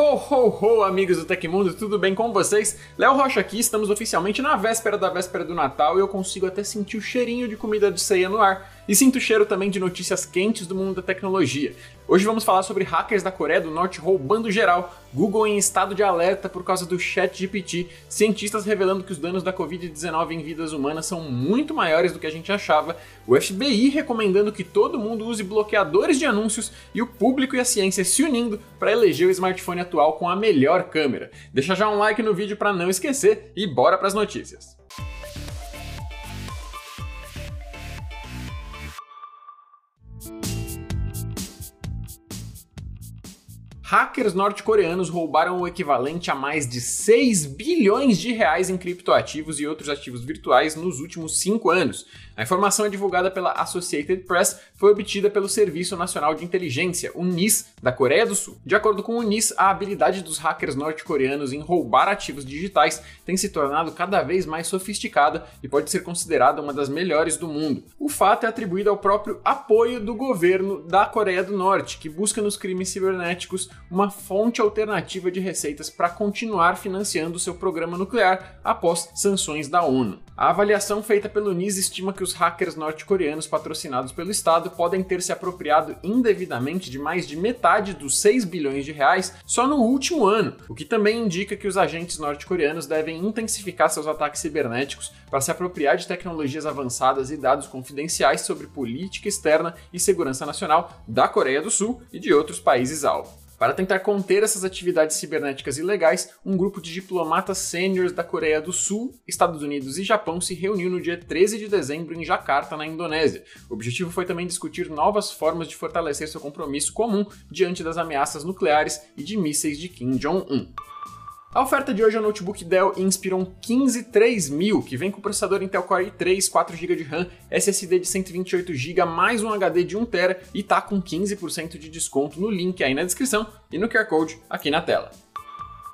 Ho, ho, ho, amigos do Tecmundo, tudo bem com vocês? Léo Rocha aqui, estamos oficialmente na véspera da véspera do Natal e eu consigo até sentir o cheirinho de comida de ceia no ar. E sinto o cheiro também de notícias quentes do mundo da tecnologia. Hoje vamos falar sobre hackers da Coreia do Norte roubando geral, Google em estado de alerta por causa do Chat GPT, cientistas revelando que os danos da Covid-19 em vidas humanas são muito maiores do que a gente achava, o FBI recomendando que todo mundo use bloqueadores de anúncios e o público e a ciência se unindo para eleger o smartphone atual com a melhor câmera. Deixa já um like no vídeo para não esquecer e bora para as notícias. Hackers norte-coreanos roubaram o equivalente a mais de 6 bilhões de reais em criptoativos e outros ativos virtuais nos últimos 5 anos. A informação é divulgada pela Associated Press, foi obtida pelo Serviço Nacional de Inteligência, o NIS, da Coreia do Sul. De acordo com o NIS, a habilidade dos hackers norte-coreanos em roubar ativos digitais tem se tornado cada vez mais sofisticada e pode ser considerada uma das melhores do mundo. O fato é atribuído ao próprio apoio do governo da Coreia do Norte, que busca nos crimes cibernéticos uma fonte alternativa de receitas para continuar financiando seu programa nuclear após sanções da ONU. A avaliação feita pelo NIS estima que os hackers norte-coreanos patrocinados pelo Estado podem ter se apropriado indevidamente de mais de metade dos 6 bilhões de reais só no último ano, o que também indica que os agentes norte-coreanos devem intensificar seus ataques cibernéticos para se apropriar de tecnologias avançadas e dados confidenciais sobre política externa e segurança nacional da Coreia do Sul e de outros países alvo. Para tentar conter essas atividades cibernéticas ilegais, um grupo de diplomatas sêniores da Coreia do Sul, Estados Unidos e Japão se reuniu no dia 13 de dezembro em Jakarta, na Indonésia. O objetivo foi também discutir novas formas de fortalecer seu compromisso comum diante das ameaças nucleares e de mísseis de Kim Jong-un. A oferta de hoje é o notebook Dell Inspiron 15300, que vem com processador Intel Core i3, 4GB de RAM, SSD de 128GB, mais um HD de 1TB e tá com 15% de desconto no link aí na descrição e no QR Code aqui na tela.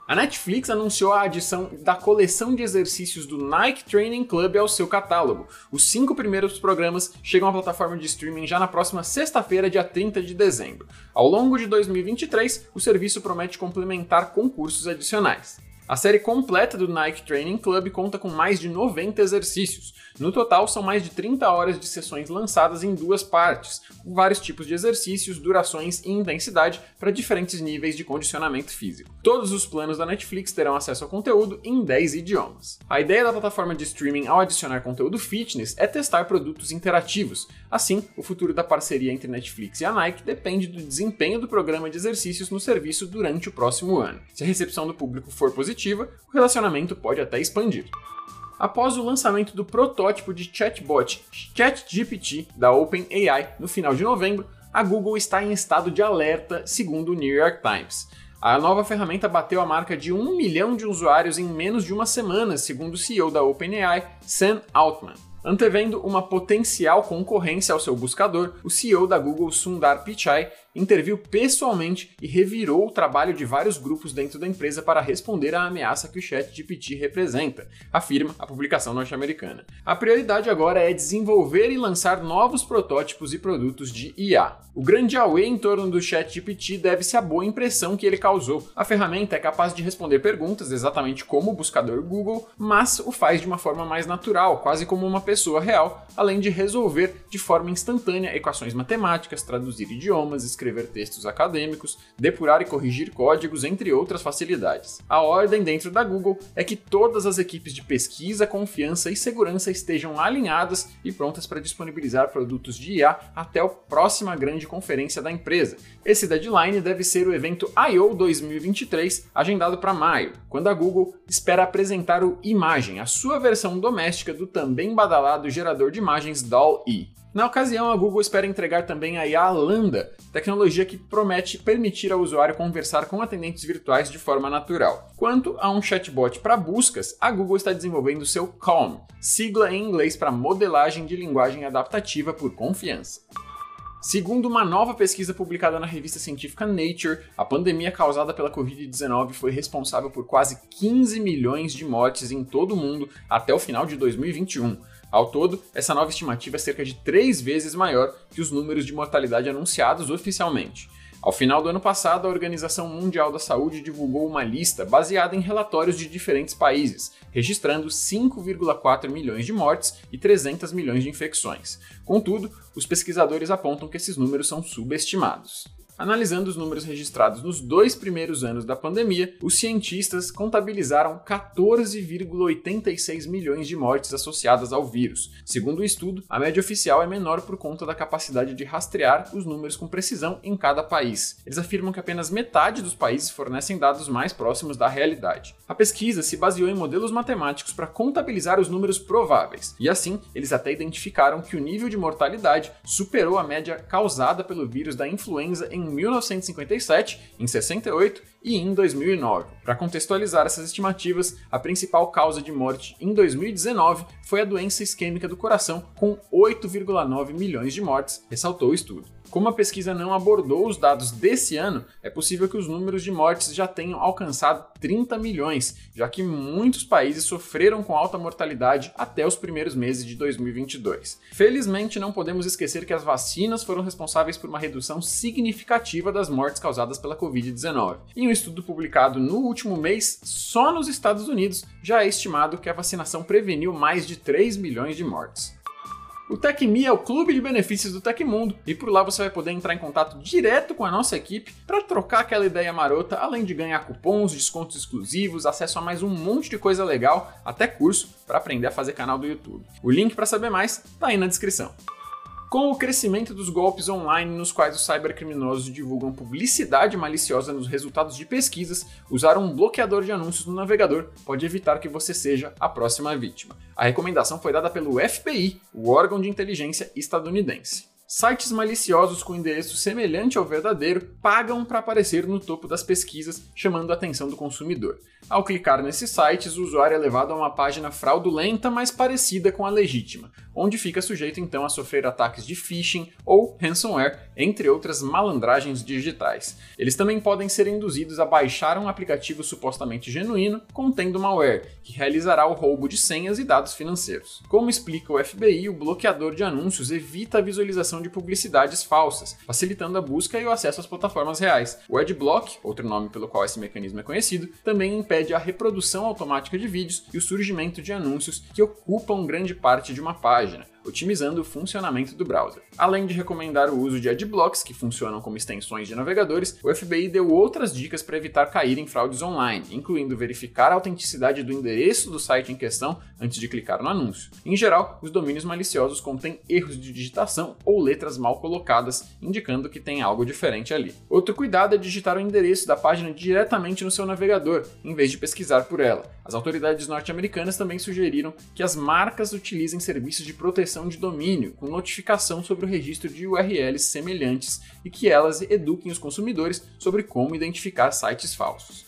A Netflix anunciou a adição da coleção de exercícios do Nike Training Club ao seu catálogo. Os cinco primeiros programas chegam à plataforma de streaming já na próxima sexta-feira, dia 30 de dezembro. Ao longo de 2023, o serviço promete complementar concursos adicionais. A série completa do Nike Training Club conta com mais de 90 exercícios. No total, são mais de 30 horas de sessões lançadas em duas partes, com vários tipos de exercícios, durações e intensidade para diferentes níveis de condicionamento físico. Todos os planos da Netflix terão acesso ao conteúdo em 10 idiomas. A ideia da plataforma de streaming ao adicionar conteúdo fitness é testar produtos interativos. Assim, o futuro da parceria entre Netflix e a Nike depende do desempenho do programa de exercícios no serviço durante o próximo ano. Se a recepção do público for positiva, positiva, o relacionamento pode até expandir. Após o lançamento do protótipo de chatbot ChatGPT da OpenAI no final de novembro, a Google está em estado de alerta, segundo o New York Times. A nova ferramenta bateu a marca de 1 milhão de usuários em menos de uma semana, segundo o CEO da OpenAI, Sam Altman. Antevendo uma potencial concorrência ao seu buscador, o CEO da Google, Sundar Pichai, interviu pessoalmente e revirou o trabalho de vários grupos dentro da empresa para responder à ameaça que o ChatGPT representa, afirma a publicação norte-americana. A prioridade agora é desenvolver e lançar novos protótipos e produtos de IA. O grande auê em torno do ChatGPT deve-se à boa impressão que ele causou. A ferramenta é capaz de responder perguntas exatamente como o buscador Google, mas o faz de uma forma mais natural, quase como uma pessoa real, além de resolver de forma instantânea equações matemáticas, traduzir idiomas, escrever escrever textos acadêmicos, depurar e corrigir códigos, entre outras facilidades. A ordem dentro da Google é que todas as equipes de pesquisa, confiança e segurança estejam alinhadas e prontas para disponibilizar produtos de IA até a próxima grande conferência da empresa. Esse deadline deve ser o evento I/O 2023, agendado para maio, quando a Google espera apresentar o Imagem, a sua versão doméstica do também badalado gerador de imagens DALL-E. Na ocasião, a Google espera entregar também a IA Lambda, tecnologia que promete permitir ao usuário conversar com atendentes virtuais de forma natural. Quanto a um chatbot para buscas, a Google está desenvolvendo seu Calm, sigla em inglês para modelagem de linguagem adaptativa por confiança. Segundo uma nova pesquisa publicada na revista científica Nature, a pandemia causada pela Covid-19 foi responsável por quase 15 milhões de mortes em todo o mundo até o final de 2021. Ao todo, essa nova estimativa é cerca de três vezes maior que os números de mortalidade anunciados oficialmente. Ao final do ano passado, a Organização Mundial da Saúde divulgou uma lista baseada em relatórios de diferentes países, registrando 5,4 milhões de mortes e 300 milhões de infecções. Contudo, os pesquisadores apontam que esses números são subestimados. Analisando os números registrados nos dois primeiros anos da pandemia, os cientistas contabilizaram 14,86 milhões de mortes associadas ao vírus. Segundo o estudo, a média oficial é menor por conta da capacidade de rastrear os números com precisão em cada país. Eles afirmam que apenas metade dos países fornecem dados mais próximos da realidade. A pesquisa se baseou em modelos matemáticos para contabilizar os números prováveis, e assim eles até identificaram que o nível de mortalidade superou a média causada pelo vírus da influenza em 1957, em 68 e em 2009. Para contextualizar essas estimativas, a principal causa de morte em 2019 foi a doença isquêmica do coração, com 8,9 milhões de mortes, ressaltou o estudo. Como a pesquisa não abordou os dados desse ano, é possível que os números de mortes já tenham alcançado 30 milhões, já que muitos países sofreram com alta mortalidade até os primeiros meses de 2022. Felizmente, não podemos esquecer que as vacinas foram responsáveis por uma redução significativa das mortes causadas pela Covid-19. Em um estudo publicado no último mês, só nos Estados Unidos já é estimado que a vacinação preveniu mais de 3 milhões de mortes. O TecMe é o clube de benefícios do Tecmundo e por lá você vai poder entrar em contato direto com a nossa equipe para trocar aquela ideia marota, além de ganhar cupons, descontos exclusivos, acesso a mais um monte de coisa legal, até curso para aprender a fazer canal do YouTube. O link para saber mais está aí na descrição. Com o crescimento dos golpes online nos quais os cybercriminosos divulgam publicidade maliciosa nos resultados de pesquisas, usar um bloqueador de anúncios no navegador pode evitar que você seja a próxima vítima. A recomendação foi dada pelo FBI, o órgão de inteligência estadunidense. Sites maliciosos com endereço semelhante ao verdadeiro pagam para aparecer no topo das pesquisas, chamando a atenção do consumidor. Ao clicar nesses sites, o usuário é levado a uma página fraudulenta, mas parecida com a legítima, onde fica sujeito então a sofrer ataques de phishing ou ransomware, entre outras malandragens digitais. Eles também podem ser induzidos a baixar um aplicativo supostamente genuíno contendo malware, que realizará o roubo de senhas e dados financeiros. Como explica o FBI, o bloqueador de anúncios evita a visualização de publicidades falsas, facilitando a busca e o acesso às plataformas reais. O Adblock, outro nome pelo qual esse mecanismo é conhecido, também impede a reprodução automática de vídeos e o surgimento de anúncios que ocupam grande parte de uma página otimizando o funcionamento do browser. Além de recomendar o uso de adblocks, que funcionam como extensões de navegadores, o FBI deu outras dicas para evitar cair em fraudes online, incluindo verificar a autenticidade do endereço do site em questão antes de clicar no anúncio. Em geral, os domínios maliciosos contêm erros de digitação ou letras mal colocadas, indicando que tem algo diferente ali. Outro cuidado é digitar o endereço da página diretamente no seu navegador, em vez de pesquisar por ela. As autoridades norte-americanas também sugeriram que as marcas utilizem serviços de proteção de domínio, com notificação sobre o registro de URLs semelhantes e que elas eduquem os consumidores sobre como identificar sites falsos.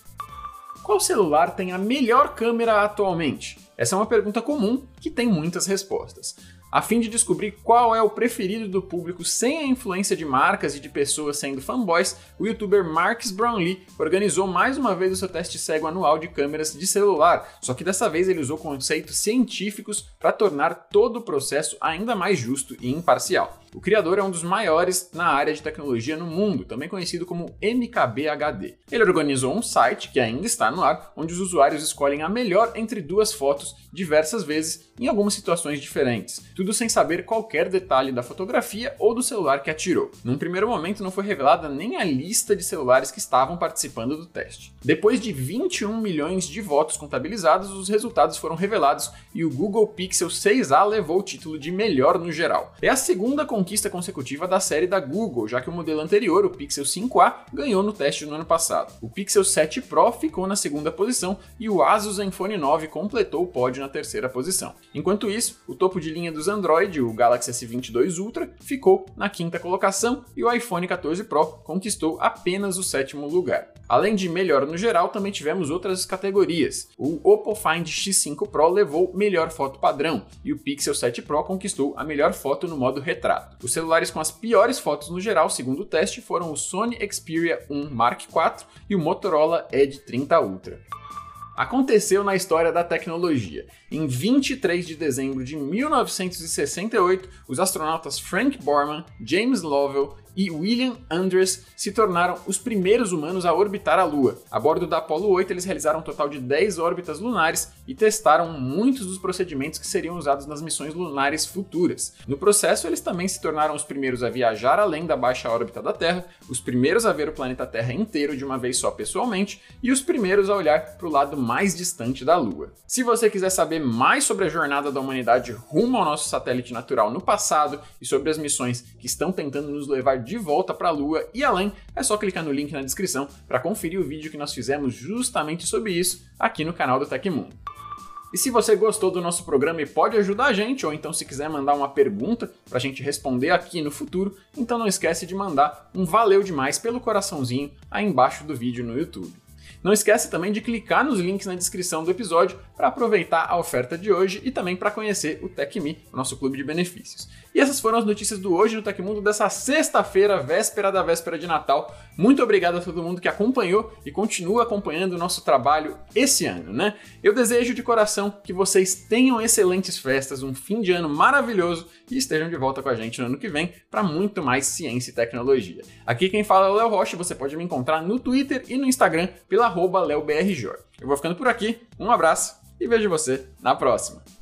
Qual celular tem a melhor câmera atualmente? Essa é uma pergunta comum que tem muitas respostas. A fim de descobrir qual é o preferido do público sem a influência de marcas e de pessoas sendo fanboys, o youtuber Marcus Brownlee organizou mais uma vez o seu teste cego anual de câmeras de celular, só que dessa vez ele usou conceitos científicos para tornar todo o processo ainda mais justo e imparcial. O criador é um dos maiores na área de tecnologia no mundo, também conhecido como MKBHD. Ele organizou um site que ainda está no ar, onde os usuários escolhem a melhor entre duas fotos diversas vezes em algumas situações diferentes, tudo sem saber qualquer detalhe da fotografia ou do celular que atirou. Num primeiro momento não foi revelada nem a lista de celulares que estavam participando do teste. Depois de 21 milhões de votos contabilizados, os resultados foram revelados e o Google Pixel 6a levou o título de melhor no geral. É a segunda conquista consecutiva da série da Google, já que o modelo anterior, o Pixel 5a, ganhou no teste no ano passado. O Pixel 7 Pro ficou na segunda posição e o Asus Zenfone 9 completou o pódio na terceira posição. Enquanto isso, o topo de linha dos Android, o Galaxy S22 Ultra, ficou na quinta colocação e o iPhone 14 Pro conquistou apenas o sétimo lugar. Além de melhor no geral, também tivemos outras categorias. O Oppo Find X5 Pro levou melhor foto padrão e o Pixel 7 Pro conquistou a melhor foto no modo retrato. Os celulares com as piores fotos no geral, segundo o teste, foram o Sony Xperia 1 Mark IV e o Motorola Edge 30 Ultra aconteceu na história da tecnologia. Em 23 de dezembro de 1968, os astronautas Frank Borman, James Lovell e William Andrews se tornaram os primeiros humanos a orbitar a Lua. A bordo da Apollo 8, eles realizaram um total de 10 órbitas lunares e testaram muitos dos procedimentos que seriam usados nas missões lunares futuras. No processo, eles também se tornaram os primeiros a viajar além da baixa órbita da Terra, os primeiros a ver o planeta Terra inteiro de uma vez só pessoalmente e os primeiros a olhar para o lado mais distante da Lua. Se você quiser saber mais sobre a jornada da humanidade rumo ao nosso satélite natural no passado e sobre as missões que estão tentando nos levar de volta para a Lua e além, é só clicar no link na descrição para conferir o vídeo que nós fizemos justamente sobre isso aqui no canal do Tecmundo. E se você gostou do nosso programa e pode ajudar a gente, ou então se quiser mandar uma pergunta para a gente responder aqui no futuro, então não esquece de mandar um valeu demais pelo coraçãozinho aí embaixo do vídeo no YouTube. Não esquece também de clicar nos links na descrição do episódio para aproveitar a oferta de hoje e também para conhecer o TecMe, nosso clube de benefícios. E essas foram as notícias do Hoje no Tecmundo dessa sexta-feira, véspera da véspera de Natal. Muito obrigado a todo mundo que acompanhou e continua acompanhando o nosso trabalho esse ano, né? Eu desejo de coração que vocês tenham excelentes festas, um fim de ano maravilhoso e estejam de volta com a gente no ano que vem para muito mais ciência e tecnologia. Aqui quem fala é o Léo Rocha, você pode me encontrar no Twitter e no Instagram pela LeoBRJ. Eu vou ficando por aqui, um abraço e vejo você na próxima.